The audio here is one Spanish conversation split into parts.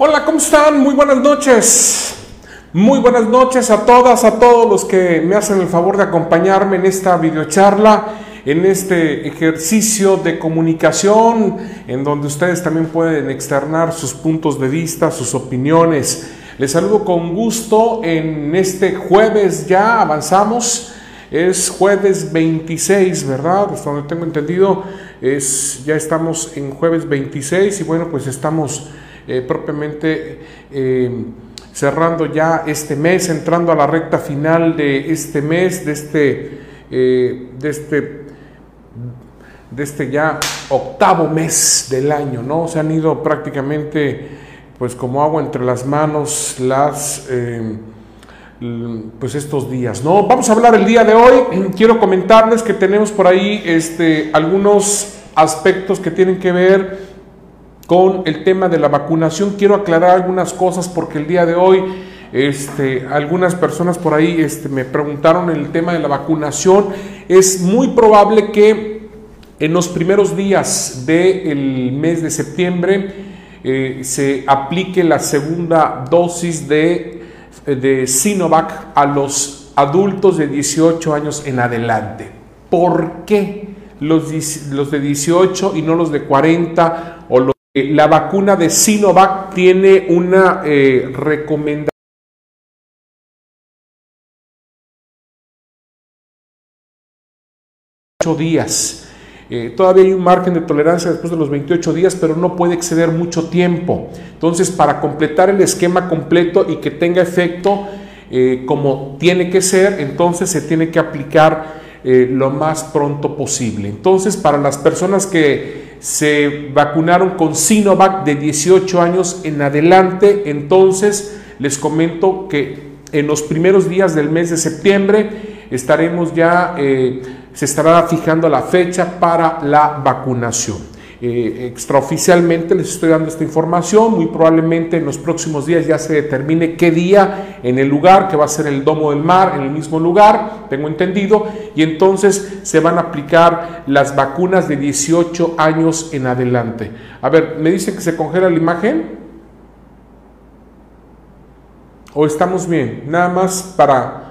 Hola, ¿cómo están? Muy buenas noches. Muy buenas noches a todas, a todos los que me hacen el favor de acompañarme en esta videocharla, en este ejercicio de comunicación, en donde ustedes también pueden externar sus puntos de vista, sus opiniones. Les saludo con gusto en este jueves, ya avanzamos, es jueves 26, ¿verdad? Hasta donde tengo entendido, es, ya estamos en jueves 26 y bueno, pues estamos eh, propiamente... Eh, cerrando ya este mes, entrando a la recta final de este mes, de este, eh, de este, de este ya octavo mes del año, ¿no? Se han ido prácticamente, pues como agua entre las manos, las, pues estos días, ¿no? Vamos a hablar el día de hoy. Quiero comentarles que tenemos por ahí, este, algunos aspectos que tienen que ver con el tema de la vacunación. Quiero aclarar algunas cosas porque el día de hoy este, algunas personas por ahí este, me preguntaron el tema de la vacunación. Es muy probable que en los primeros días del mes de septiembre eh, se aplique la segunda dosis de, de Sinovac a los adultos de 18 años en adelante. ¿Por qué los, los de 18 y no los de 40 o los la vacuna de Sinovac tiene una eh, recomendación. días. Eh, todavía hay un margen de tolerancia después de los 28 días, pero no puede exceder mucho tiempo. Entonces, para completar el esquema completo y que tenga efecto eh, como tiene que ser, entonces se tiene que aplicar lo más pronto posible. Entonces, para las personas que se vacunaron con Sinovac de 18 años en adelante. Entonces, les comento que en los primeros días del mes de septiembre estaremos ya, eh, se estará fijando la fecha para la vacunación. Eh, extraoficialmente les estoy dando esta información, muy probablemente en los próximos días ya se determine qué día en el lugar, que va a ser el Domo del Mar, en el mismo lugar, tengo entendido, y entonces se van a aplicar las vacunas de 18 años en adelante. A ver, ¿me dicen que se congela la imagen? ¿O estamos bien? Nada más para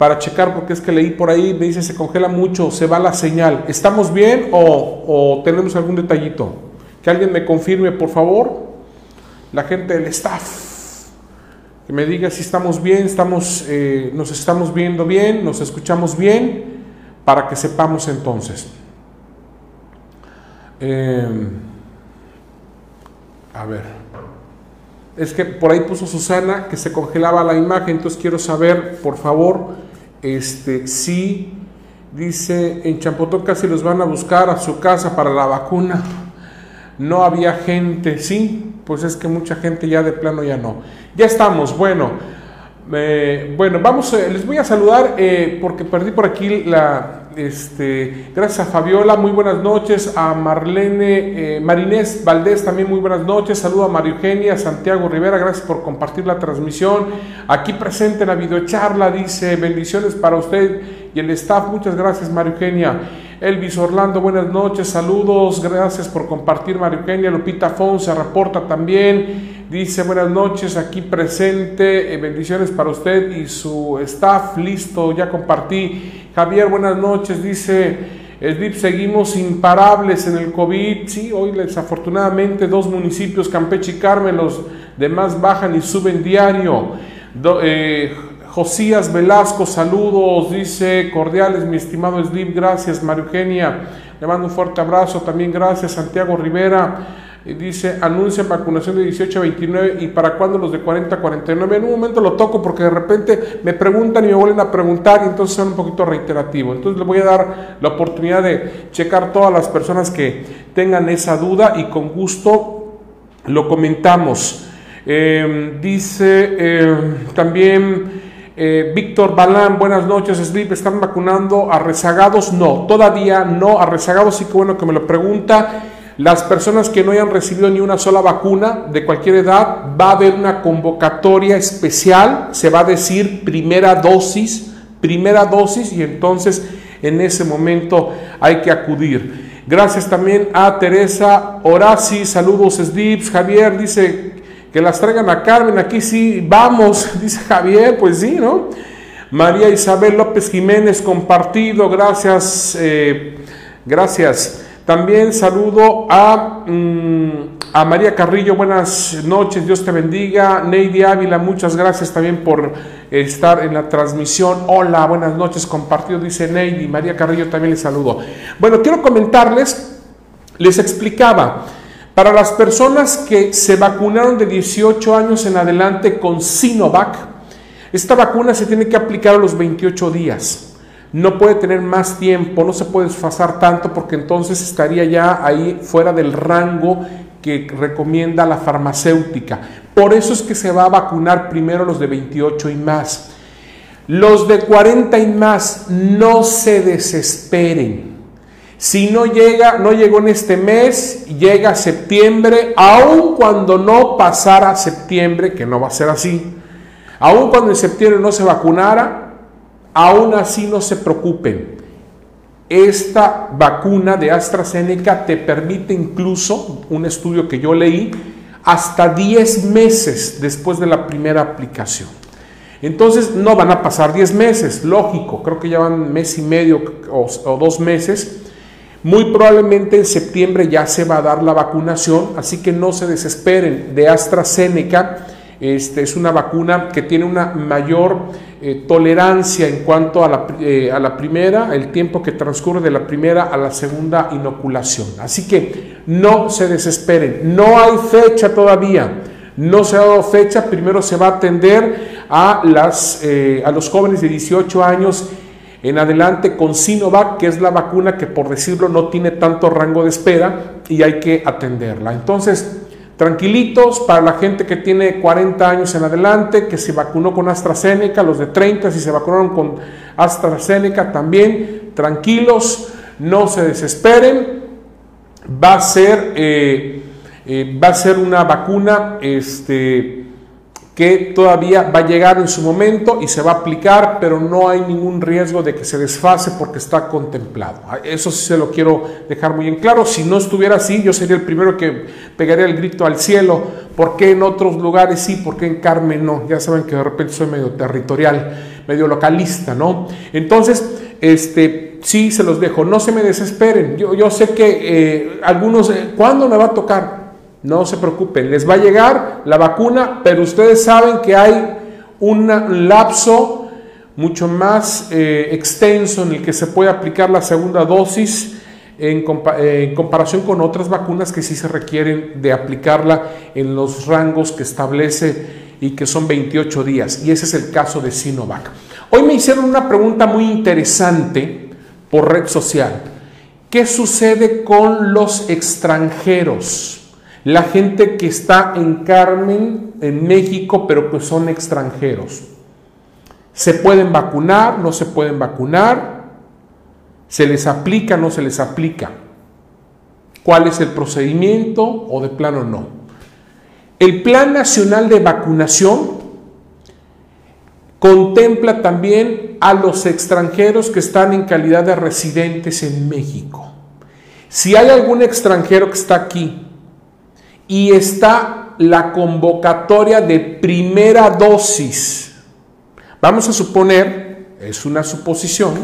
para checar, porque es que leí por ahí, me dice se congela mucho, se va la señal. ¿Estamos bien o, tenemos algún detallito? Que alguien me confirme, por favor. La gente del staff, que me diga si estamos bien, estamos, eh, nos estamos viendo bien, nos escuchamos bien, para que sepamos entonces. Em, a ver. Es que por ahí puso Susana que se congelaba la imagen, entonces quiero saber, por favor, este, sí, dice, en Champotón casi los van a buscar a su casa para la vacuna. No había gente, sí, pues es que mucha gente ya de plano ya no. Ya estamos, bueno, eh, bueno, vamos, eh, les voy a saludar eh, porque perdí por aquí la, este, gracias a Fabiola, muy buenas noches. A Marlene eh, Marinés Valdés, también muy buenas noches. Saludo a María Eugenia Santiago Rivera, gracias por compartir la transmisión. Aquí presente en la videocharla, dice bendiciones para usted y el staff. Muchas gracias, María Eugenia. Elvis Orlando, buenas noches, saludos, gracias por compartir, María Eugenia. Lupita Fon se reporta también. Dice buenas noches, aquí presente, eh, bendiciones para usted y su staff, listo, ya compartí. Javier, buenas noches, dice, Edip, seguimos imparables en el COVID. Sí, hoy desafortunadamente dos municipios, Campeche y Carmen, los demás bajan y suben diario. Eh, Josías Velasco, saludos, dice, cordiales, mi estimado Slip, gracias, María Eugenia, le mando un fuerte abrazo, también gracias, Santiago Rivera dice, anuncia vacunación de 18 a 29 y para cuándo los de 40 a 49. En un momento lo toco porque de repente me preguntan y me vuelven a preguntar y entonces son un poquito reiterativo. Entonces le voy a dar la oportunidad de checar todas las personas que tengan esa duda y con gusto lo comentamos. Em, dice em, también... Eh, Víctor Balán, buenas noches, Sleep, ¿están vacunando a rezagados? No, todavía no, a rezagados sí que bueno que me lo pregunta. Las personas que no hayan recibido ni una sola vacuna de cualquier edad, va a haber una convocatoria especial, se va a decir primera dosis, primera dosis y entonces en ese momento hay que acudir. Gracias también a Teresa Horaci, saludos Slips, Javier dice que las traigan a Carmen, aquí sí, vamos, dice Javier, pues sí, ¿no? María Isabel López Jiménez, compartido, gracias, eh, gracias. También saludo a, mm, a María Carrillo, buenas noches, Dios te bendiga. Neidy Ávila, muchas gracias también por estar en la transmisión. Hola, buenas noches, compartido, dice Neidy. María Carrillo también les saludo. Bueno, quiero comentarles, les explicaba, para las personas que se vacunaron de 18 años en adelante con Sinovac, esta vacuna se tiene que aplicar a los 28 días no puede tener más tiempo, no se puede desfasar tanto porque entonces estaría ya ahí fuera del rango que recomienda la farmacéutica. Por eso es que se va a vacunar primero los de 28 y más. Los de 40 y más, no se desesperen. Si no llega, no llegó en este mes, llega septiembre, aun cuando no pasara septiembre, que no va a ser así, aun cuando en septiembre no se vacunara, Aún así no se preocupen. Esta vacuna de AstraZeneca te permite incluso, un estudio que yo leí, hasta 10 meses después de la primera aplicación. Entonces no van a pasar 10 meses, lógico, creo que ya van mes y medio o, o, dos meses. Muy probablemente en septiembre ya se va a dar la vacunación, así que no se desesperen. De AstraZeneca este, es una vacuna que tiene una mayor eh, tolerancia en cuanto a la, eh, a la, primera, el tiempo que transcurre de la primera a la segunda inoculación. Así que no se desesperen, no hay fecha todavía, no se ha dado fecha, primero se va a atender a, las, eh, a los jóvenes de 18 años en adelante con Sinovac, que es la vacuna que por decirlo no tiene tanto rango de espera y hay que atenderla. Entonces, Tranquilitos para la gente que tiene 40 años en adelante, que se vacunó con AstraZeneca, los de 30 si se vacunaron con AstraZeneca también, tranquilos, no se desesperen. Va a ser, eh, eh, va a ser una vacuna este, que todavía va a llegar en su momento y se va a aplicar, pero no hay ningún riesgo de que se desfase porque está contemplado. Eso sí se lo quiero dejar muy en claro. Si no estuviera así, yo sería el primero que pegaría el grito al cielo. ¿Por qué en otros lugares sí? ¿Por qué en Carmen no? Ya saben que de repente soy medio territorial, medio localista, ¿no? Entonces, este, sí se los dejo. No se me desesperen. Yo, yo sé que eh, algunos, eh, ¿cuándo me va a tocar? No se preocupen, les va a llegar la vacuna, pero ustedes saben que hay un lapso mucho más eh, extenso en el que se puede aplicar la segunda dosis en, eh, en, comparación con otras vacunas que sí se requieren de aplicarla en los rangos que establece y que son 28 días. Y ese es el caso de Sinovac. Hoy me hicieron una pregunta muy interesante por red social. ¿Qué sucede con los extranjeros? La gente que está en Carmen, en México, pero que son extranjeros. ¿Se pueden vacunar? ¿No se pueden vacunar? ¿Se les aplica? ¿No se les aplica? ¿Cuál es el procedimiento o de plano no? El Plan Nacional de Vacunación contempla también a los extranjeros que están en calidad de residentes en México. Si hay algún extranjero que está aquí y está la convocatoria de primera dosis. Vamos a suponer, es una suposición,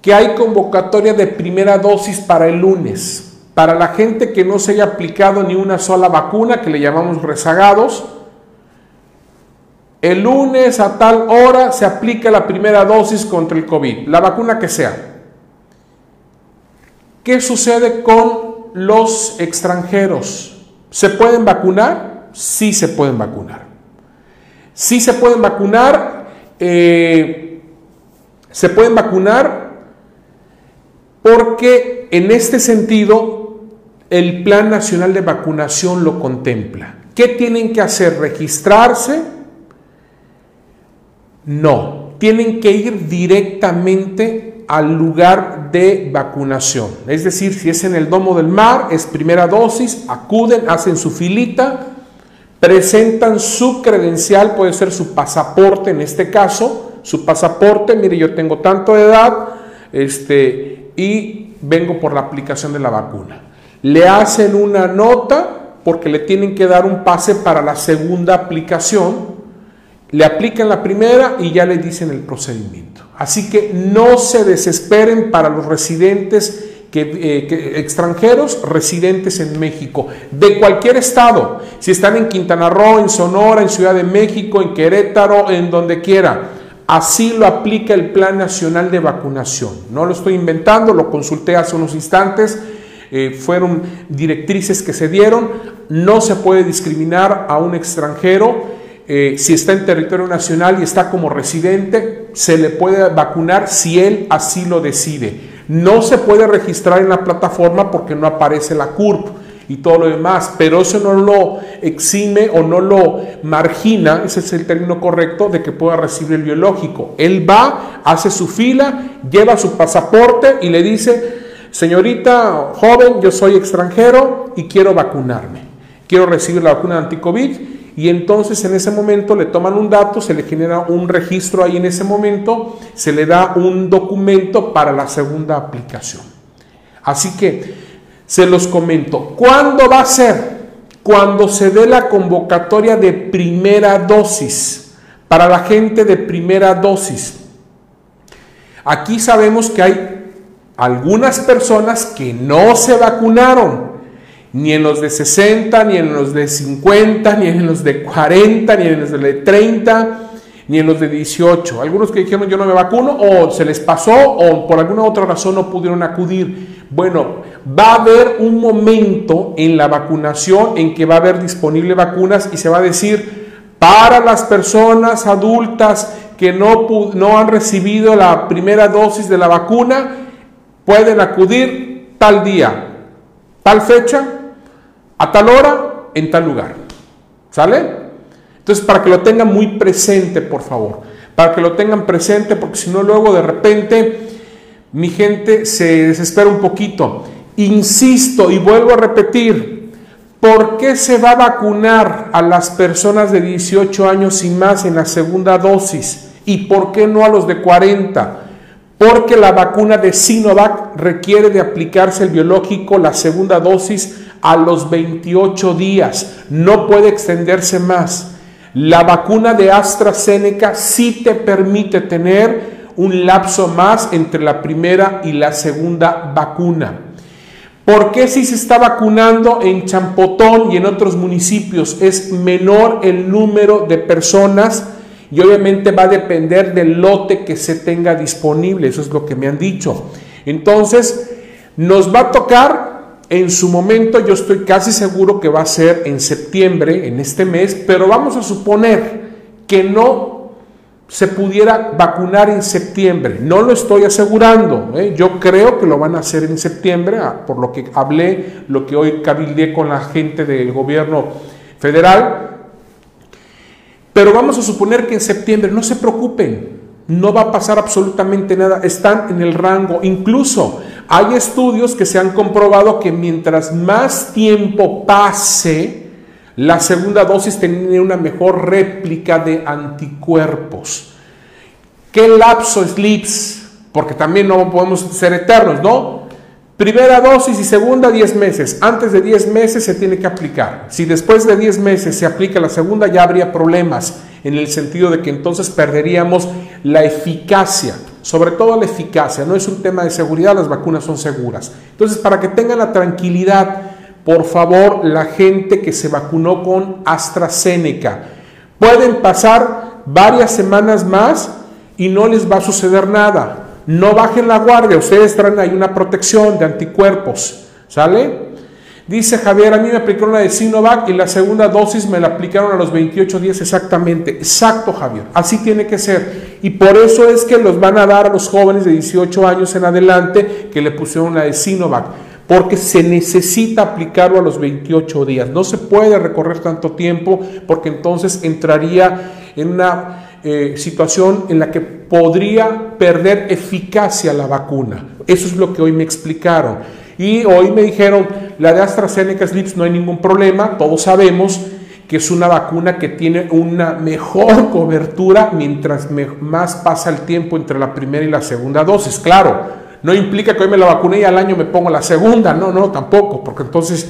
que hay convocatoria de primera dosis para el lunes. Para la gente que no se haya aplicado ni una sola vacuna, que le llamamos rezagados, el lunes a tal hora se aplica la primera dosis contra el COVID, la vacuna que sea. ¿Qué sucede con los extranjeros. ¿Se pueden vacunar? Sí se pueden vacunar. Sí se pueden vacunar. Eh, se pueden vacunar porque en este sentido el Plan Nacional de Vacunación lo contempla. ¿Qué tienen que hacer? ¿Registrarse? No, tienen que ir directamente al lugar de vacunación. Es decir, si es en el Domo del Mar, es primera dosis, acuden, hacen su filita, presentan su credencial, puede ser su pasaporte en este caso, su pasaporte, mire, yo tengo tanto de edad, este, y vengo por la aplicación de la vacuna. Le hacen una nota porque le tienen que dar un pase para la segunda aplicación. Le aplican la primera y ya le dicen el procedimiento. Así que no se desesperen para los residentes eh, extranjeros residentes en México, de cualquier estado, si están en Quintana Roo, en Sonora, en Ciudad de México, en Querétaro, en donde quiera. Así lo aplica el Plan Nacional de Vacunación. No lo estoy inventando, lo consulté hace unos instantes, eh, fueron directrices que se dieron. No se puede discriminar a un extranjero. Eh, si está en territorio nacional y está como residente, se le puede vacunar si él así lo decide. No se puede registrar en la plataforma porque no aparece la CURP y todo lo demás, pero eso no lo exime o no lo margina, ese es el término correcto, de que pueda recibir el biológico. Él va, hace su fila, lleva su pasaporte y le dice, señorita joven, yo soy extranjero y quiero vacunarme, quiero recibir la vacuna anti-COVID y entonces en ese momento le toman un dato, se le genera un registro ahí en ese momento, se le da un documento para la segunda aplicación. Así que se los comento, ¿cuándo va a ser? Cuando se dé la convocatoria de primera dosis, para la gente de primera dosis. Aquí sabemos que hay algunas personas que no se vacunaron ni en los de 60, ni en los de 50, ni en los de 40, ni en los de 30, ni en los de 18. Algunos que dijeron yo no me vacuno o se les pasó o por alguna otra razón no pudieron acudir. Bueno, va a haber un momento en la vacunación en que va a haber disponible vacunas y se va a decir para las personas adultas que no, no han recibido la primera dosis de la vacuna, pueden acudir tal día, tal fecha a tal hora, en tal lugar. ¿Sale? Entonces, para que lo tengan muy presente, por favor. Para que lo tengan presente, porque si no, luego de repente mi gente se desespera un poquito. Insisto y vuelvo a repetir, ¿por qué se va a vacunar a las personas de 18 años y más en la segunda dosis? ¿Y por qué no a los de 40? Porque la vacuna de Sinovac requiere de aplicarse el biológico, la segunda dosis, a los 28 días, no puede extenderse más. La vacuna de AstraZeneca sí te permite tener un lapso más entre la primera y la segunda vacuna. ¿Por qué si se está vacunando en Champotón y en otros municipios es menor el número de personas? Y obviamente va a depender del lote que se tenga disponible, eso es lo que me han dicho. Entonces, nos va a tocar en su momento yo estoy casi seguro que va a ser en septiembre, en este mes, pero vamos a suponer que no se pudiera vacunar en septiembre. No lo estoy asegurando. ¿eh? Yo creo que lo van a hacer en septiembre, ah, por lo que hablé, lo que hoy cabildeé con la gente del gobierno federal. Pero vamos a suponer que en septiembre, no se preocupen, no va a pasar absolutamente nada, están en el rango. Incluso hay estudios que se han comprobado que mientras más tiempo pase, la segunda dosis tiene una mejor réplica de anticuerpos. ¿Qué lapso es LIPS? Porque también no podemos ser eternos, ¿no? Primera dosis y segunda 10 meses. Antes de 10 meses se tiene que aplicar. Si después de 10 meses se aplica la segunda ya habría problemas en el sentido de que entonces perderíamos la eficacia sobre todo la eficacia, no es un tema de seguridad, las vacunas son seguras. Entonces, para que tengan la tranquilidad, por favor, la gente que se vacunó con AstraZeneca, pueden pasar varias semanas más y no les va a suceder nada. No bajen la guardia, ustedes traen ahí una protección de anticuerpos, ¿sale? Dice Javier, a mí me aplicaron la de Sinovac y la segunda dosis me la aplicaron a los 28 días exactamente. Exacto, Javier. Así tiene que ser. Y por eso es que los van a dar a los jóvenes de 18 años en adelante que le pusieron la de Sinovac. Porque se necesita aplicarlo a los 28 días. No se puede recorrer tanto tiempo porque entonces entraría en una eh, situación en la que podría perder eficacia la vacuna. Eso es lo que hoy me explicaron. Y hoy me dijeron, la de AstraZeneca Slips no hay ningún problema, todos sabemos que es una vacuna que tiene una mejor cobertura mientras más pasa el tiempo entre la primera y la segunda dosis. Claro, no implica que hoy me la vacune y al año me pongo la segunda, no, no, tampoco, porque entonces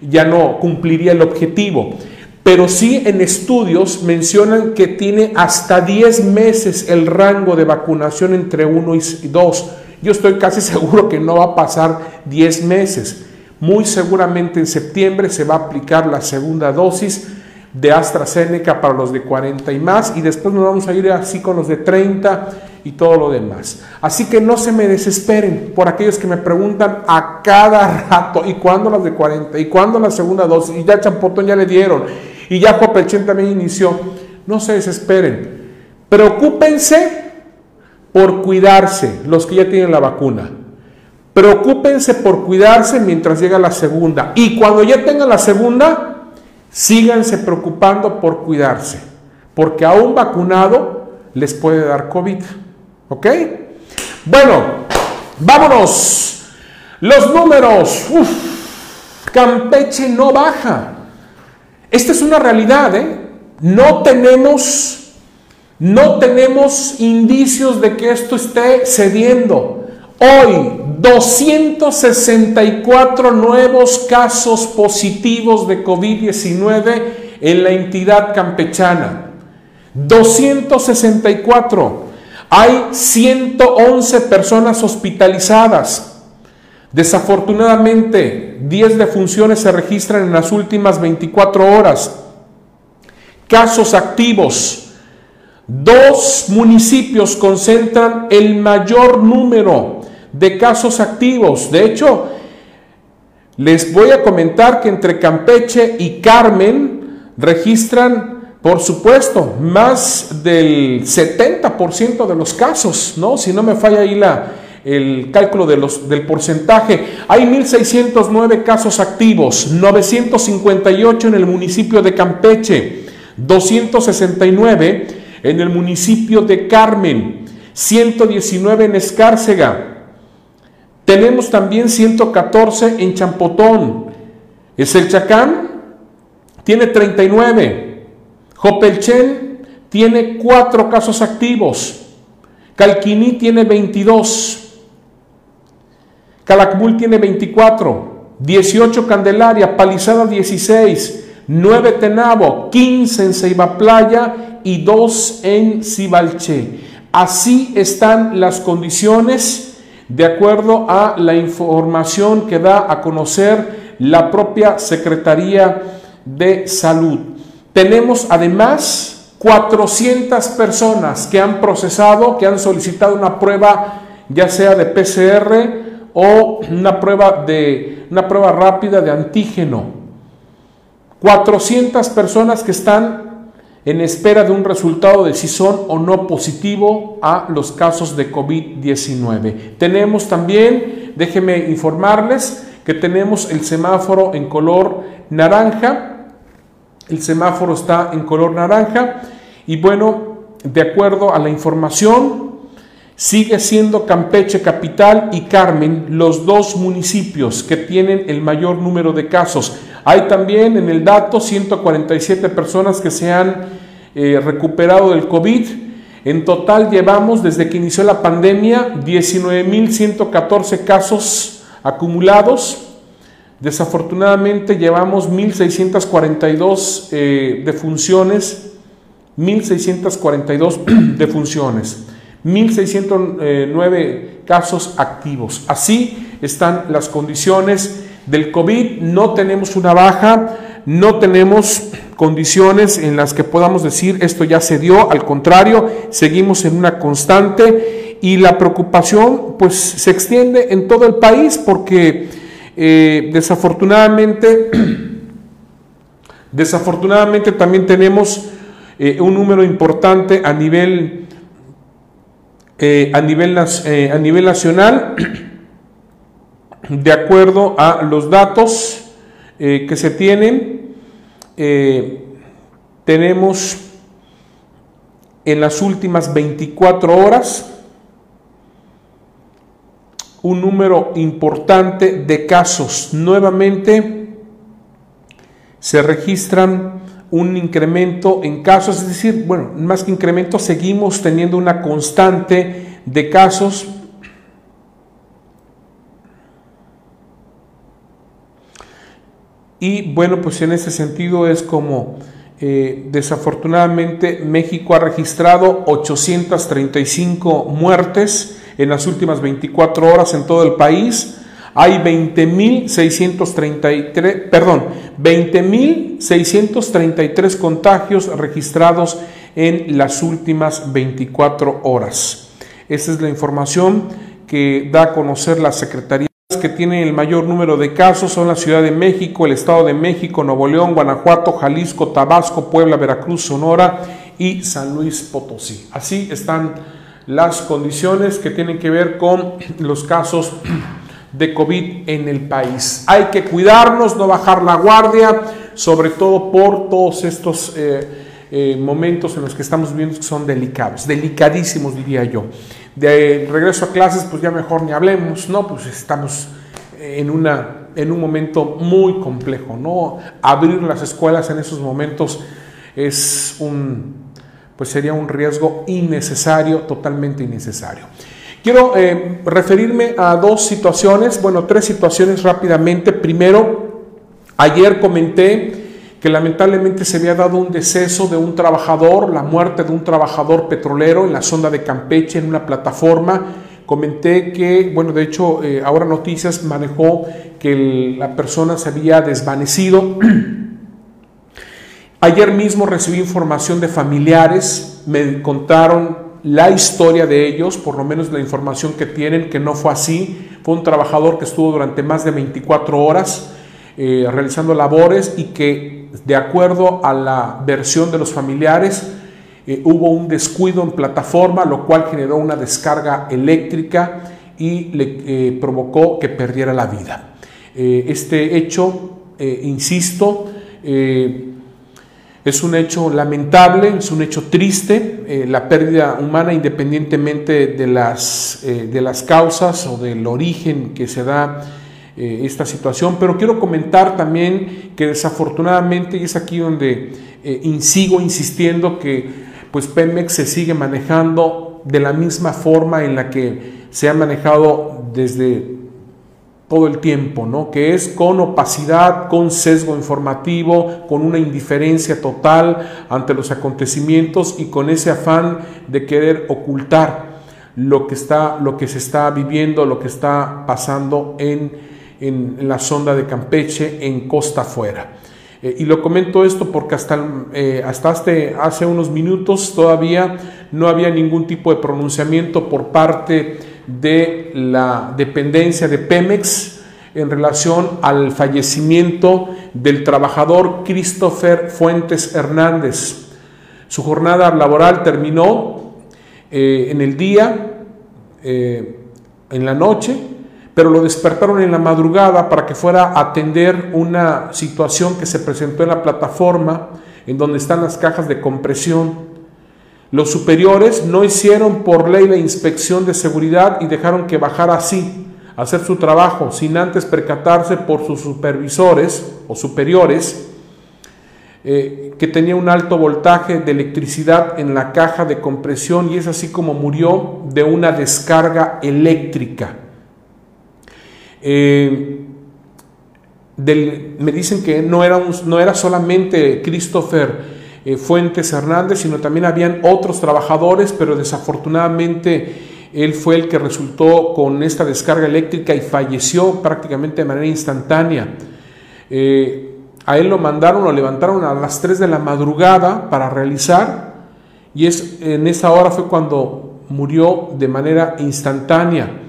ya no cumpliría el objetivo. Pero sí en estudios mencionan que tiene hasta 10 meses el rango de vacunación entre 1 y 2. Yo estoy casi seguro que no va a pasar 10 meses. Muy seguramente en septiembre se va a aplicar la segunda dosis de AstraZeneca para los de 40 y más y después nos vamos a ir así con los de 30 y todo lo demás. Así que no se me desesperen por aquellos que me preguntan a cada rato, ¿y cuándo las de 40? ¿Y cuándo la segunda dosis? Y ya Champotón ya le dieron, y ya Copelchen también inició. No se desesperen. Preocúpense por cuidarse, los que ya tienen la vacuna. Preocúpense por cuidarse mientras llega la segunda. Y cuando ya tengan la segunda, síganse preocupando por cuidarse. Porque a un vacunado les puede dar COVID. ¿Ok? Bueno, vámonos. Los números. Campeche no baja. Esta es una realidad, ¿eh? No tenemos, no tenemos indicios de que esto esté cediendo. Hoy, 264 nuevos casos positivos de COVID-19 en la entidad campechana. 264. Hay 111 personas hospitalizadas. Desafortunadamente, 10 defunciones se registran en las últimas 24 horas. Casos activos. Dos municipios concentran el mayor número de casos activos. De hecho, les voy a comentar que entre Campeche y Carmen registran por supuesto, más del 70% de los casos, ¿no? Si no me falla ahí la, el cálculo de los, del porcentaje. Hay 1.609 casos activos, 958 en el municipio de Campeche, 269 en el municipio de Carmen, 119 en Escárcega. Tenemos también 114 en Champotón. Es el Chacán, tiene 39. Jopelchen tiene cuatro casos activos. Calquiní tiene 22. Calakmul tiene 24. 18 Candelaria, Palizada 16. 9 Tenabo, 15 en Ceiba Playa y 2 en Cibalché. Así están las condiciones de acuerdo a la información que da a conocer la propia Secretaría de Salud. Tenemos además 400 personas que han procesado, que han solicitado una prueba ya sea de PCR o una prueba, de, una prueba rápida de antígeno. 400 personas que están en espera de un resultado de si son o no positivo a los casos de COVID-19. Tenemos también, déjenme informarles, que tenemos el semáforo en color naranja el semáforo está en color naranja y bueno, de acuerdo a la información, sigue siendo Campeche capital y Carmen los dos municipios que tienen el mayor número de casos. Hay también en el dato 147 personas que se han eh, recuperado del COVID. En total llevamos desde que inició la pandemia 19.114 casos acumulados Desafortunadamente llevamos 1.642 eh, defunciones, 1.642 defunciones, 1.609 casos activos. Así están las condiciones del COVID. No tenemos una baja, no tenemos condiciones en las que podamos decir esto ya se dio, al contrario, seguimos en una constante y la preocupación pues se extiende en todo el país porque eh, desafortunadamente, desafortunadamente también tenemos eh, un número importante a nivel, eh, a nivel, a nivel nacional, de acuerdo a los datos que se tienen, tenemos en las últimas 24 horas un número importante de casos. Nuevamente se registran un incremento en casos, es decir, bueno, más que incremento, seguimos teniendo una constante de casos. Y bueno, pues en ese sentido es como eh, desafortunadamente México ha registrado 835 muertes en las últimas 24 horas en todo el país. Hay 20.633, perdón, 20.633 contagios registrados en las últimas 24 horas. Esa es la información que da a conocer la Secretaría que tienen el mayor número de casos son la Ciudad de México, el Estado de México, Nuevo León, Guanajuato, Jalisco, Tabasco, Puebla, Veracruz, Sonora y San Luis Potosí. Así están las condiciones que tienen que ver con los casos de COVID en el país. Hay que cuidarnos, no bajar la guardia, sobre todo por todos estos eh, eh, momentos en los que estamos viendo que son delicados, delicadísimos diría yo. De regreso a clases, pues ya mejor ni hablemos, ¿no? Pues estamos en, una, en un momento muy complejo, ¿no? Abrir las escuelas en esos momentos es un, pues sería un riesgo innecesario, totalmente innecesario. Quiero eh, referirme a dos situaciones, bueno, tres situaciones rápidamente. Primero, ayer comenté que lamentablemente se había dado un deceso de un trabajador, la muerte de un trabajador petrolero en la sonda de Campeche, en una plataforma. Comenté que, bueno, de hecho, eh, ahora Noticias manejó que la persona se había desvanecido. Ayer mismo recibí información de familiares, me contaron la historia de ellos, por lo menos la información que tienen, que no fue así. Fue un trabajador que estuvo durante más de 24 horas eh, realizando labores y que de acuerdo a la versión de los familiares, eh, hubo un descuido en plataforma, lo cual generó una descarga eléctrica y le eh, provocó que perdiera la vida. Este hecho, insisto, es un hecho lamentable, es un hecho triste, la pérdida humana independientemente de las, de las causas o del origen que se da eh, esta situación, pero quiero comentar también que desafortunadamente, y es aquí donde eh, sigo insistiendo que pues Pemex se sigue manejando de la misma forma en la que se ha manejado desde todo el tiempo, ¿no? que es con opacidad, con sesgo informativo, con una indiferencia total ante los acontecimientos y con ese afán de querer ocultar lo que, está, lo que se está viviendo, lo que está pasando en en, la sonda de Campeche en costa afuera. Eh, y lo comento esto porque hasta, eh, hasta hace unos minutos todavía no había ningún tipo de pronunciamiento por parte de la dependencia de Pemex en relación al fallecimiento del trabajador Christopher Fuentes Hernández. Su jornada laboral terminó eh, en el día, en la noche, pero lo despertaron en la madrugada para que fuera a atender una situación que se presentó en la plataforma en donde están las cajas de compresión. Los superiores no hicieron por ley la inspección de seguridad y dejaron que bajara así, a hacer su trabajo, sin antes percatarse por sus supervisores o superiores eh, que tenía un alto voltaje de electricidad en la caja de compresión y es así como murió de una descarga eléctrica. Eh, me dicen que no era, no era solamente Christopher eh, Fuentes Hernández, sino también habían otros trabajadores, pero desafortunadamente él fue el que resultó con esta descarga eléctrica y falleció prácticamente de manera instantánea. Eh, a él lo mandaron, lo levantaron a las 3 de la madrugada para realizar y es, en esa hora fue cuando murió de manera instantánea.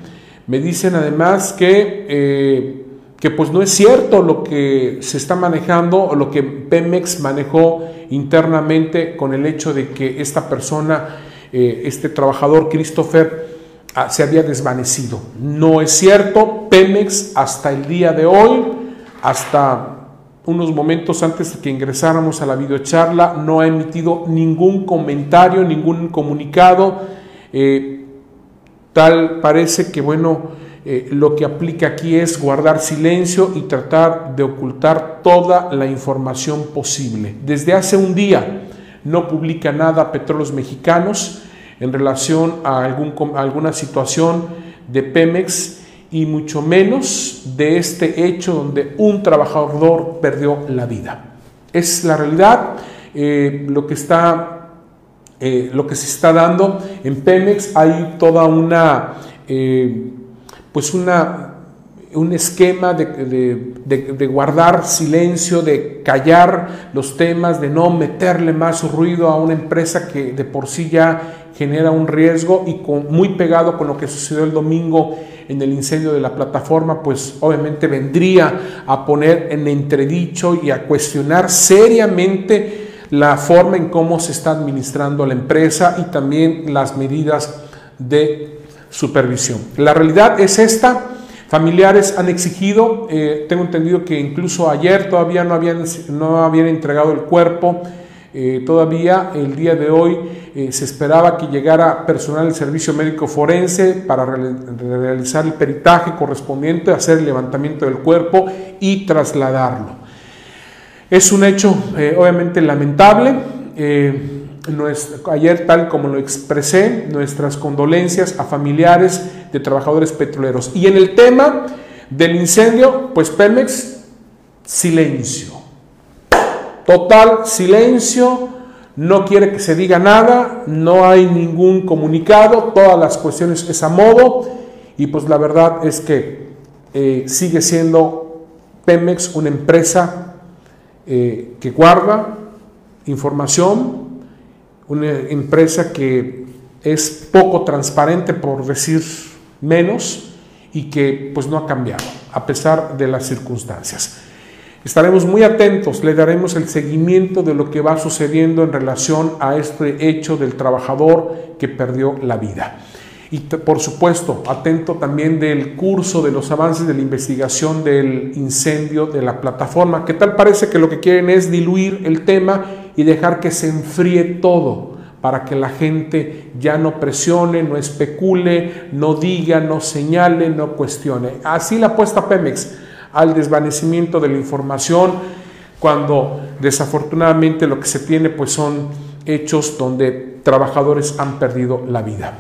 Me dicen además que, eh, que pues no es cierto lo que se está manejando o lo que Pemex manejó internamente con el hecho de que esta persona, eh, este trabajador Christopher, ah, se había desvanecido. No es cierto, Pemex hasta el día de hoy, hasta unos momentos antes de que ingresáramos a la videocharla, no ha emitido ningún comentario, ningún comunicado. Eh, Tal parece que, bueno, eh, lo que aplica aquí es guardar silencio y tratar de ocultar toda la información posible. Desde hace un día no publica nada Petróleos Mexicanos en relación a, algún, alguna situación de Pemex y mucho menos de este hecho donde un trabajador perdió la vida. Es la realidad, eh, lo que está eh, lo que se está dando. En Pemex hay toda una eh, pues una un esquema de, guardar silencio, de callar los temas, de no meterle más ruido a una empresa que de por sí ya genera un riesgo y muy pegado con lo que sucedió el domingo en el incendio de la plataforma, pues obviamente vendría a poner en entredicho y a cuestionar seriamente la forma en cómo se está administrando la empresa y también las medidas de supervisión. La realidad es esta Familiares han exigido, eh, tengo entendido que incluso ayer todavía no habían, no habían entregado el cuerpo, eh, todavía el día de hoy eh, se esperaba que llegara personal del servicio médico forense para realizar el peritaje correspondiente, hacer el levantamiento del cuerpo y trasladarlo. Es un hecho obviamente lamentable. Ayer, tal como lo expresé, nuestras condolencias a familiares de trabajadores petroleros. Y en el tema del incendio, pues Pemex, silencio. Total silencio, no quiere que se diga nada, no hay ningún comunicado, todas las cuestiones es a modo. Y pues la verdad es que eh, sigue siendo Pemex una empresa eh, que guarda información, una empresa que es poco transparente, por decir menos, y que pues no ha cambiado, a pesar de las circunstancias. Estaremos muy atentos, le daremos el seguimiento de lo que va sucediendo en relación a este hecho del trabajador que perdió la vida. Y por supuesto, atento también del curso de los avances de la investigación del incendio de la plataforma, que tal parece que lo que quieren es diluir el tema y dejar que se enfríe todo para que la gente ya no presione, no especule, no diga, no señale, no cuestione. Así la apuesta Pemex al desvanecimiento de la información cuando desafortunadamente lo que se tiene pues son hechos donde trabajadores han perdido la vida.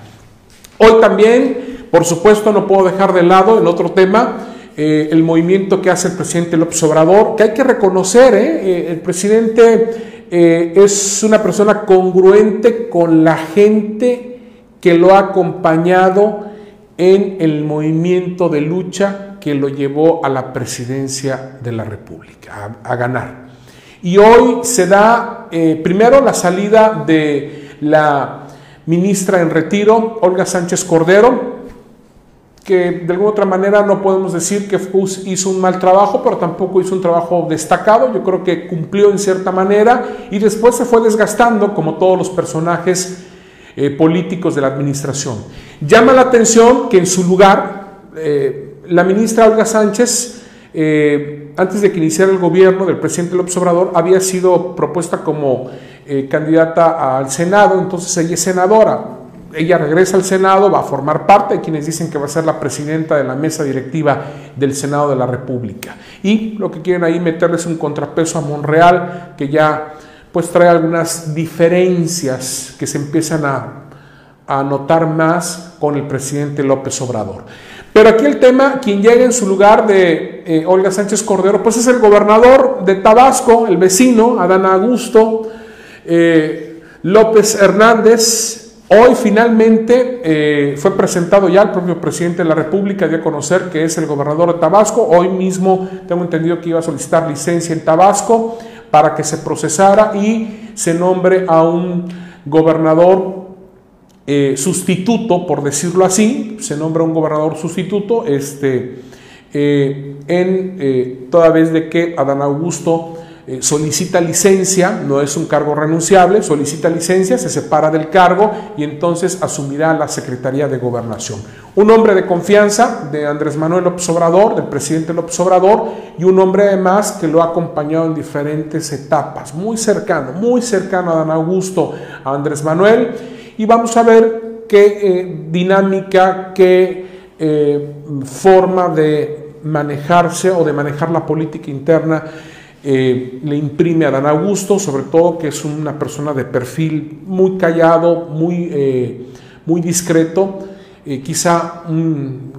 Hoy también, por supuesto, no puedo dejar de lado el otro tema, eh, el movimiento que hace el presidente López Obrador, que hay que reconocer, ¿eh? Eh, el presidente es una persona congruente con la gente que lo ha acompañado en el movimiento de lucha que lo llevó a la presidencia de la República, a ganar. Y hoy se da primero la salida de la ministra en retiro, Olga Sánchez Cordero, que de alguna otra manera no podemos decir que hizo un mal trabajo, pero tampoco hizo un trabajo destacado, yo creo que cumplió en cierta manera y después se fue desgastando como todos los personajes eh, políticos de la administración. Llama la atención que en su lugar eh, la ministra Olga Sánchez, eh, antes de que iniciara el gobierno del presidente López Obrador, había sido propuesta como eh, candidata al Senado, entonces ella es senadora. Ella regresa al Senado, va a formar parte de quienes dicen que va a ser la presidenta de la mesa directiva del Senado de la República. Y lo que quieren ahí meterles un contrapeso a Monreal, que ya pues trae algunas diferencias que se empiezan a, a notar más con el presidente López Obrador. Pero aquí el tema, quien llega en su lugar de eh, Olga Sánchez Cordero, pues es el gobernador de Tabasco, el vecino, Adán Augusto, eh, López Hernández. Hoy finalmente eh, fue presentado ya el propio presidente de la República, dio a conocer que es el gobernador de Tabasco. Hoy mismo tengo entendido que iba a solicitar licencia en Tabasco para que se procesara y se nombre a un gobernador eh, sustituto, por decirlo así, se nombra un gobernador sustituto, este, en toda vez de que Adán Augusto eh, solicita licencia, no es un cargo renunciable, solicita licencia, se separa del cargo y entonces asumirá la Secretaría de Gobernación. Un hombre de confianza de Andrés Manuel López Obrador, del presidente López Obrador, y un hombre además que lo ha acompañado en diferentes etapas, muy cercano, muy cercano a Dan Augusto, a Andrés Manuel, y vamos a ver qué eh, dinámica, qué eh, forma de manejarse o de manejar la política interna eh, le imprime a Dan Augusto, sobre todo que es una persona de perfil muy callado, muy, eh, muy discreto, eh, quizá un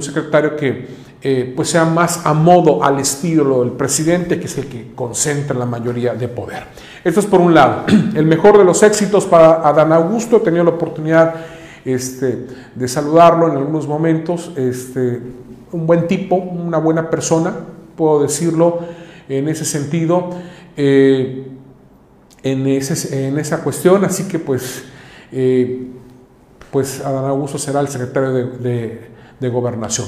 secretario que pues sea más a modo, al estilo del presidente, que es el que concentra la mayoría de poder. Esto es por un lado. El mejor de los éxitos para Adán Augusto, he tenido la oportunidad este, de saludarlo en algunos momentos, este, un buen tipo, una buena persona, puedo decirlo en ese sentido, eh, en, en, esa cuestión, así que pues, eh, pues Adán Augusto será el secretario de, gobernación.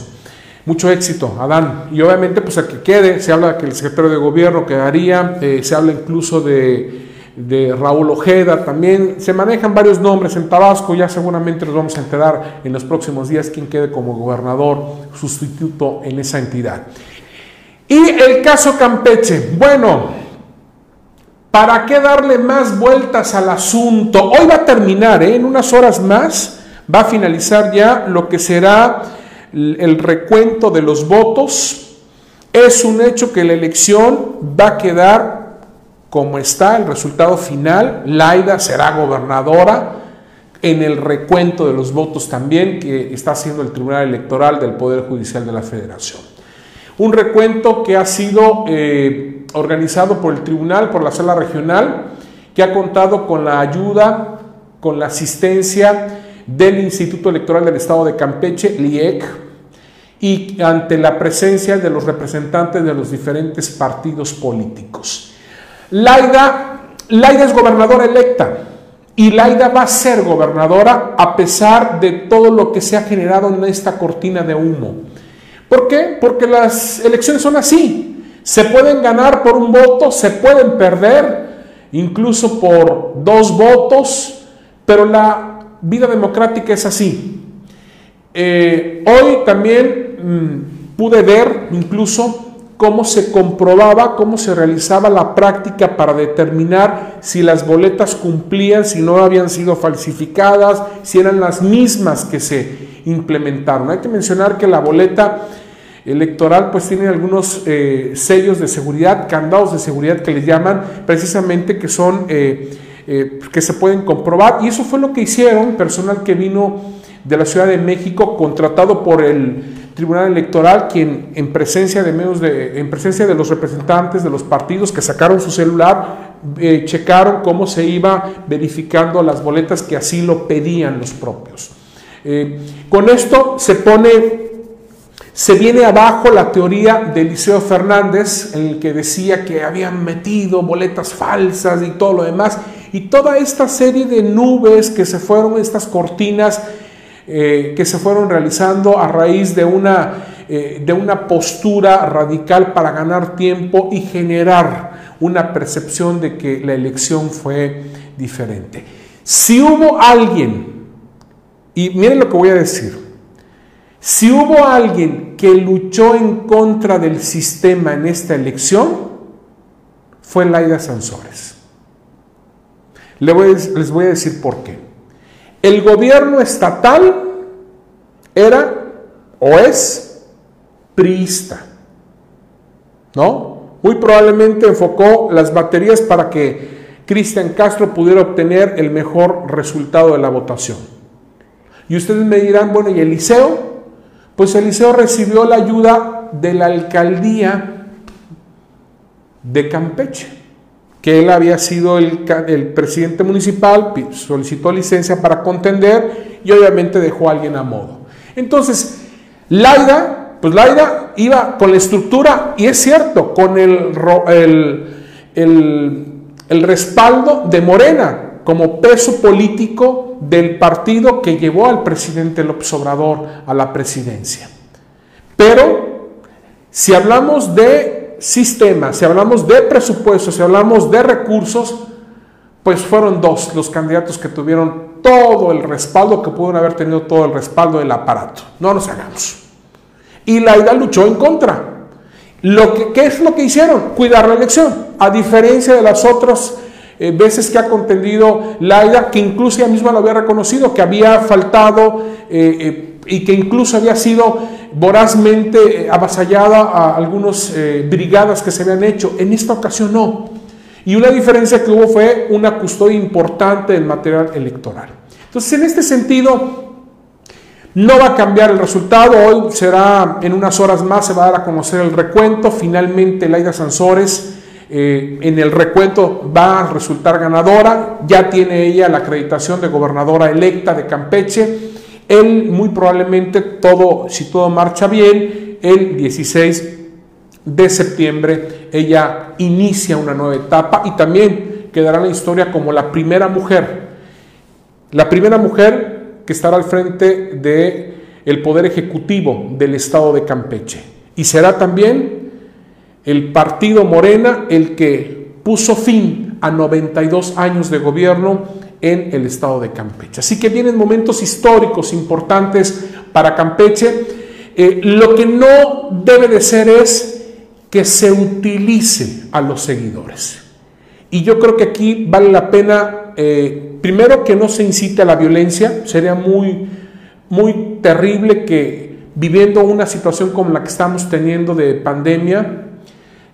Mucho éxito, Adán. Y obviamente, pues el que quede, se habla que el secretario de gobierno quedaría, eh, se habla incluso de de Raúl Ojeda también. Se manejan varios nombres en Tabasco, ya seguramente nos vamos a enterar en los próximos días quién quede como gobernador sustituto en esa entidad. Y el caso Campeche, bueno, ¿para qué darle más vueltas al asunto? Hoy va a terminar, ¿eh? en unas horas más va a finalizar ya lo que será el recuento de los votos. Es un hecho que la elección va a quedar como está el resultado final, Laida será gobernadora en el recuento de los votos también que está haciendo el Tribunal Electoral del Poder Judicial de la Federación. Un recuento que ha sido eh, organizado por el Tribunal, por la Sala Regional, que ha contado con la ayuda, con la asistencia del Instituto Electoral del Estado de Campeche, LIEC, y ante la presencia de los representantes de los diferentes partidos políticos. Laida, Laida es gobernadora electa y Laida va a ser gobernadora a pesar de todo lo que se ha generado en esta cortina de humo. ¿Por qué? Porque las elecciones son así. Se pueden ganar por un voto, se pueden perder, incluso por dos votos, pero la vida democrática es así. Eh, hoy también mm, pude ver incluso cómo se comprobaba, cómo se realizaba la práctica para determinar si las boletas cumplían, si no habían sido falsificadas, si eran las mismas que se implementaron. Hay que mencionar que la boleta electoral pues tiene algunos eh, sellos de seguridad, candados de seguridad que le llaman precisamente que son eh, eh, que se pueden comprobar y eso fue lo que hicieron personal que vino de la Ciudad de México contratado por el Tribunal Electoral, quien en presencia de medios de, en presencia de los representantes de los partidos que sacaron su celular, checaron cómo se iba verificando las boletas que así lo pedían los propios. Con esto se pone, se viene abajo la teoría de Liceo Fernández, en el que decía que habían metido boletas falsas y todo lo demás, y toda esta serie de nubes que se fueron, estas cortinas, eh, que se fueron realizando a raíz de una, eh, de una postura radical para ganar tiempo y generar una percepción de que la elección fue diferente. Si hubo alguien, y miren lo que voy a decir, si hubo alguien que luchó en contra del sistema en esta elección, fue Laida Sansores. Les voy a decir por qué. El gobierno estatal era o es priista. ¿No? Muy probablemente enfocó las baterías para que Cristian Castro pudiera obtener el mejor resultado de la votación. Y ustedes me dirán, bueno, ¿y Eliseo? Pues Eliseo recibió la ayuda de la alcaldía de Campeche que él había sido el, presidente municipal, solicitó licencia para contender y obviamente dejó a alguien a modo. Entonces, Laida, pues Laida iba con la estructura, y es cierto, con el, respaldo de Morena como peso político del partido que llevó al presidente López Obrador a la presidencia. Pero si hablamos de sistema, si hablamos de presupuesto, si hablamos de recursos, pues fueron dos los candidatos que tuvieron todo el respaldo, que pudieron haber tenido todo el respaldo del aparato. No nos hagamos. Y Laida luchó en contra. Lo que, ¿Qué es lo que hicieron? Cuidar la elección. A diferencia de las otras eh, veces que ha contendido Laida, que incluso ella misma lo había reconocido, que había faltado eh, eh, y que incluso había sido vorazmente eh, avasallada a algunas brigadas que se habían hecho. En esta ocasión no. Y una diferencia que hubo fue una custodia importante del material electoral. Entonces, en este sentido, No va a cambiar el resultado, hoy será en unas horas más, se va a dar a conocer el recuento. Finalmente, Laida Sansores eh, en el recuento va a resultar ganadora, ya tiene ella la acreditación de gobernadora electa de Campeche. Él muy probablemente todo, si todo marcha bien, el 16 de septiembre ella inicia una nueva etapa y también quedará en la historia como la primera mujer, la primera mujer que estará al frente de el poder ejecutivo del estado de Campeche y será también el partido Morena el que puso fin a 92 años de gobierno en el estado de Campeche. Así que vienen momentos históricos importantes para Campeche. Eh, lo que no debe de ser es que se utilice a los seguidores. Y yo creo que aquí vale la pena, eh, primero, que no se incite a la violencia. Sería muy, muy terrible que viviendo una situación como la que estamos teniendo de pandemia,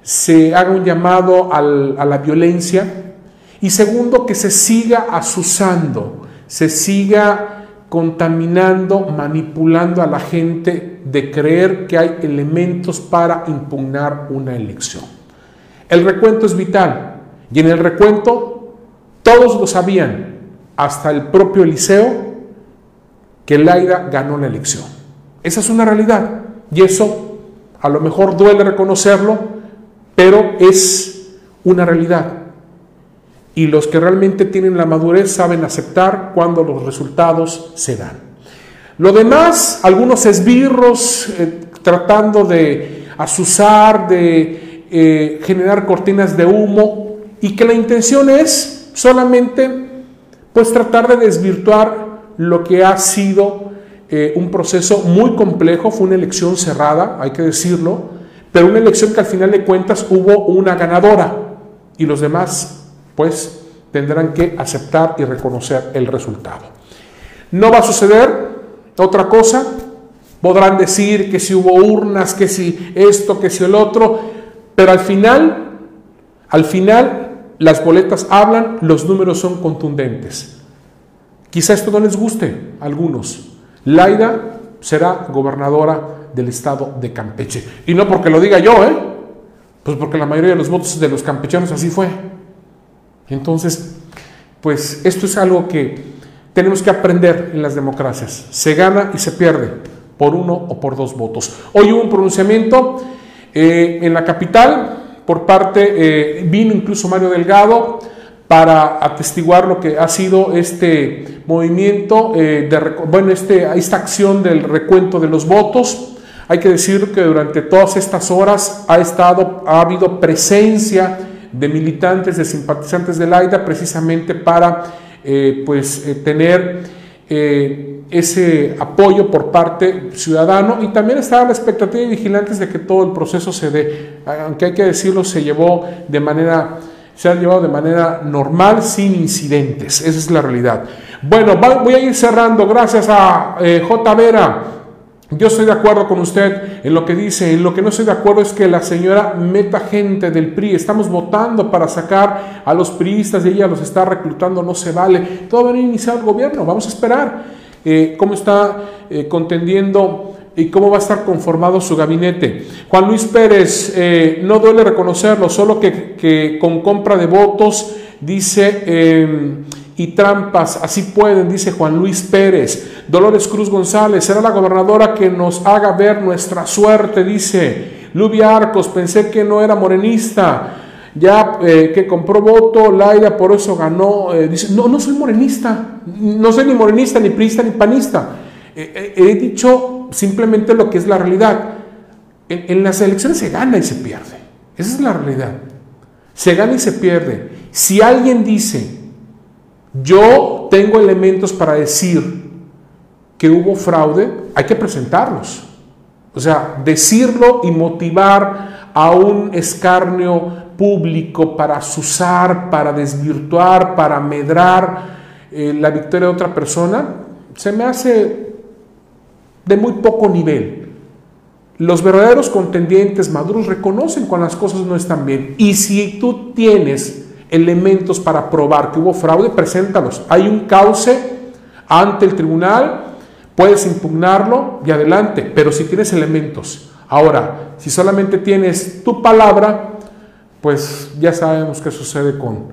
se haga un llamado a la violencia y segundo, que se siga asusando, se siga contaminando, manipulando a la gente de creer que hay elementos para impugnar una elección. El recuento es vital y en el recuento todos lo sabían, hasta el propio Eliseo, que Laida ganó la elección. Esa es una realidad y eso a lo mejor duele reconocerlo, pero es una realidad. Y los que realmente tienen la madurez saben aceptar cuando los resultados se dan. Lo demás, algunos esbirros eh, tratando de asusar, de eh, generar cortinas de humo, y que la intención es solamente pues tratar de desvirtuar lo que ha sido eh, un proceso muy complejo, fue una elección cerrada, hay que decirlo, pero una elección que al final de cuentas hubo una ganadora y los demás pues tendrán que aceptar y reconocer el resultado. No va a suceder otra cosa, podrán decir que si hubo urnas, que si esto, que si el otro, pero al final, al final las boletas hablan, los números son contundentes. Quizá esto no les guste a algunos. Laida será gobernadora del estado de Campeche. Y no porque lo diga yo, ¿eh? Pues porque la mayoría de los votos de los campechanos así fue. Entonces, pues esto es algo que tenemos que aprender en las democracias. Se gana y se pierde por uno o por dos votos. Hoy hubo un pronunciamiento eh, en la capital por parte, eh, vino incluso Mario Delgado para atestiguar lo que ha sido este movimiento, eh, de, bueno, este, esta acción del recuento de los votos. Hay que decir que durante todas estas horas ha, estado, ha habido presencia de militantes, de simpatizantes de AIDA, precisamente para eh, pues, eh, tener eh, ese apoyo por parte ciudadano y también estaba la expectativa de vigilantes de que todo el proceso se dé, aunque hay que decirlo, se llevó de manera, se ha llevado de manera normal, sin incidentes, esa es la realidad. Bueno, voy a ir cerrando, gracias a J. Vera. Yo estoy de acuerdo con usted en lo que dice, en lo que no estoy de acuerdo es que la señora meta gente del PRI, estamos votando para sacar a los priistas y ella los está reclutando, no se vale. Todavía no iniciado el gobierno, vamos a esperar eh, cómo está eh, contendiendo y cómo va a estar conformado su gabinete. Juan Luis Pérez, eh, no duele reconocerlo, solo que, que, con compra de votos, dice y trampas, así pueden, dice Juan Luis Pérez. Dolores Cruz González, será la gobernadora que nos haga ver nuestra suerte, dice. Lubia Arcos, pensé que no era morenista, ya eh, que compró voto, Laida por eso ganó. Eh, dice, no, no soy morenista, no soy ni morenista, ni priista, ni panista. Eh, he dicho simplemente lo que es la realidad. en las elecciones se gana y se pierde. Esa es la realidad. Se gana y se pierde. Si alguien dice, yo tengo elementos para decir que hubo fraude, hay que presentarlos. O sea, decirlo y motivar a un escarnio público para asusar, para desvirtuar, para medrar eh, la victoria de otra persona, se me hace de muy poco nivel. Los verdaderos contendientes maduros reconocen cuando las cosas no están bien. Y si tú tienes elementos para probar que hubo fraude, preséntalos. Hay un cauce ante el tribunal Puedes impugnarlo y adelante, pero si tienes elementos. Ahora, si solamente tienes tu palabra, pues ya sabemos qué sucede con,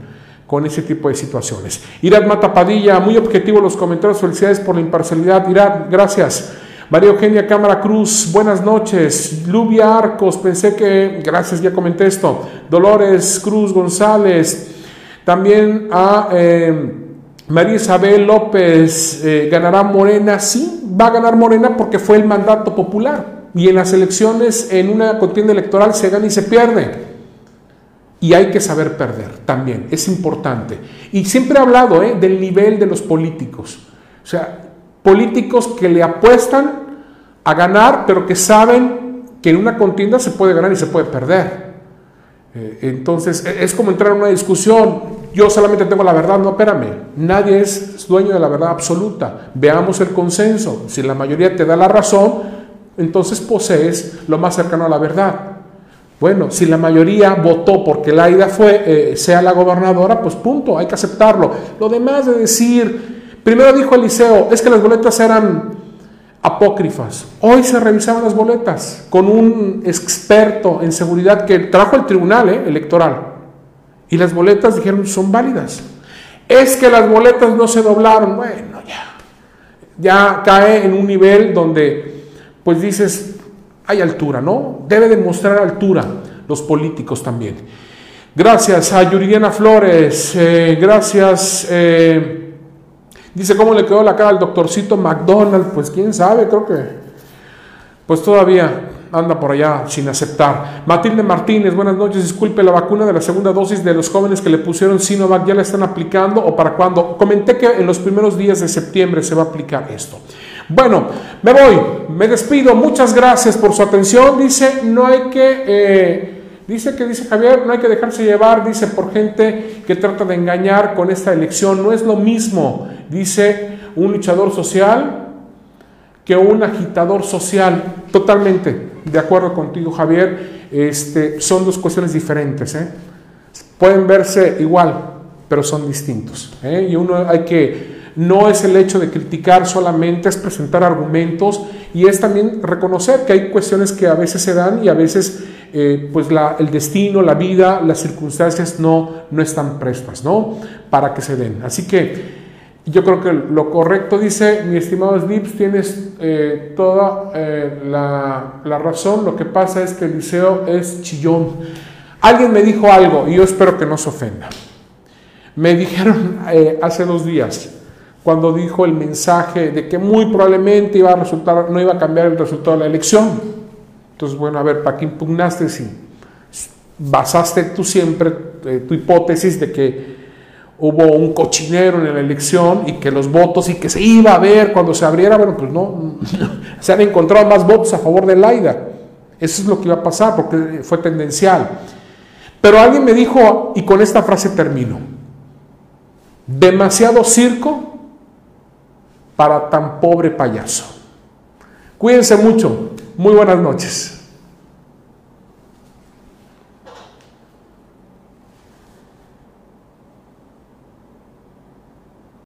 con ese tipo de situaciones. Irad Matapadilla, muy objetivo los comentarios, felicidades por la imparcialidad. Irad, gracias. María Eugenia Cámara Cruz, buenas noches. Lubia Arcos, pensé que, gracias, ya comenté esto. Dolores Cruz González, también a... Eh, María Isabel López eh, ganará Morena, sí, va a ganar Morena porque fue el mandato popular. Y en las elecciones, en una contienda electoral, se gana y se pierde. Y hay que saber perder también, es importante. Y siempre he hablado eh, del nivel de los políticos. O sea, políticos que le apuestan a ganar, pero que saben que en una contienda se puede ganar y se puede perder. Eh, entonces, e, es como entrar en una discusión yo solamente tengo la verdad, no, espérame, nadie es dueño de la verdad absoluta. Veamos el consenso. Si la mayoría te da la razón, entonces posees lo más cercano a la verdad. Bueno, si la mayoría votó porque Laida fue, eh, sea la gobernadora, pues punto, hay que aceptarlo. Lo demás de decir, primero dijo Eliseo, es que las boletas eran apócrifas. Hoy se revisaban las boletas con un experto en seguridad que trajo el tribunal eh, electoral y las boletas dijeron, son válidas. Es que las boletas no se doblaron. Bueno, ya. Ya cae en un nivel donde, pues dices, hay altura, ¿no? Debe demostrar altura los políticos también. Gracias a Yuridiana Flores. Eh, gracias. Eh, dice, ¿cómo le quedó la cara al doctorcito McDonald? Pues quién sabe, creo que. Pues todavía anda por allá sin aceptar. Matilde Martínez, buenas noches. Disculpe, la vacuna de la segunda dosis de los jóvenes que le pusieron Sinovac ya la están aplicando o para cuándo? Comenté que en los primeros días de septiembre se va a aplicar esto. Bueno, me voy, me despido. Muchas gracias por su atención. Dice, no hay que... Eh, dice que dice Javier, no hay que dejarse llevar, dice, por gente que trata de engañar con esta elección. No es lo mismo, dice un luchador social que un agitador social. Totalmente de acuerdo contigo, Javier, este, son dos cuestiones diferentes. ¿eh? Pueden verse igual, pero son distintos. ¿eh? Y uno hay que, no es el hecho de criticar solamente, es presentar argumentos y es también reconocer que hay cuestiones que a veces se dan y a veces eh, pues el destino, la vida, las circunstancias no, no están prestas, ¿no? Para que se den. Así que yo creo que lo correcto dice, mi estimado Slips, tienes eh, toda eh, la, razón, lo que pasa es que el liceo es chillón. Alguien me dijo algo y yo espero que no se ofenda. Me dijeron hace dos días, cuando dijo el mensaje de que muy probablemente iba a resultar, no iba a cambiar el resultado de la elección. Entonces, bueno, a ver, ¿para qué impugnaste si basaste tú siempre tu hipótesis de que hubo un cochinero en la elección y que los votos y que se iba a ver cuando se abriera, bueno, pues no, se han encontrado más votos a favor de Laida. Eso es lo que iba a pasar porque fue tendencial. Pero alguien me dijo, y con esta frase termino, demasiado circo para tan pobre payaso. Cuídense mucho. Muy buenas noches.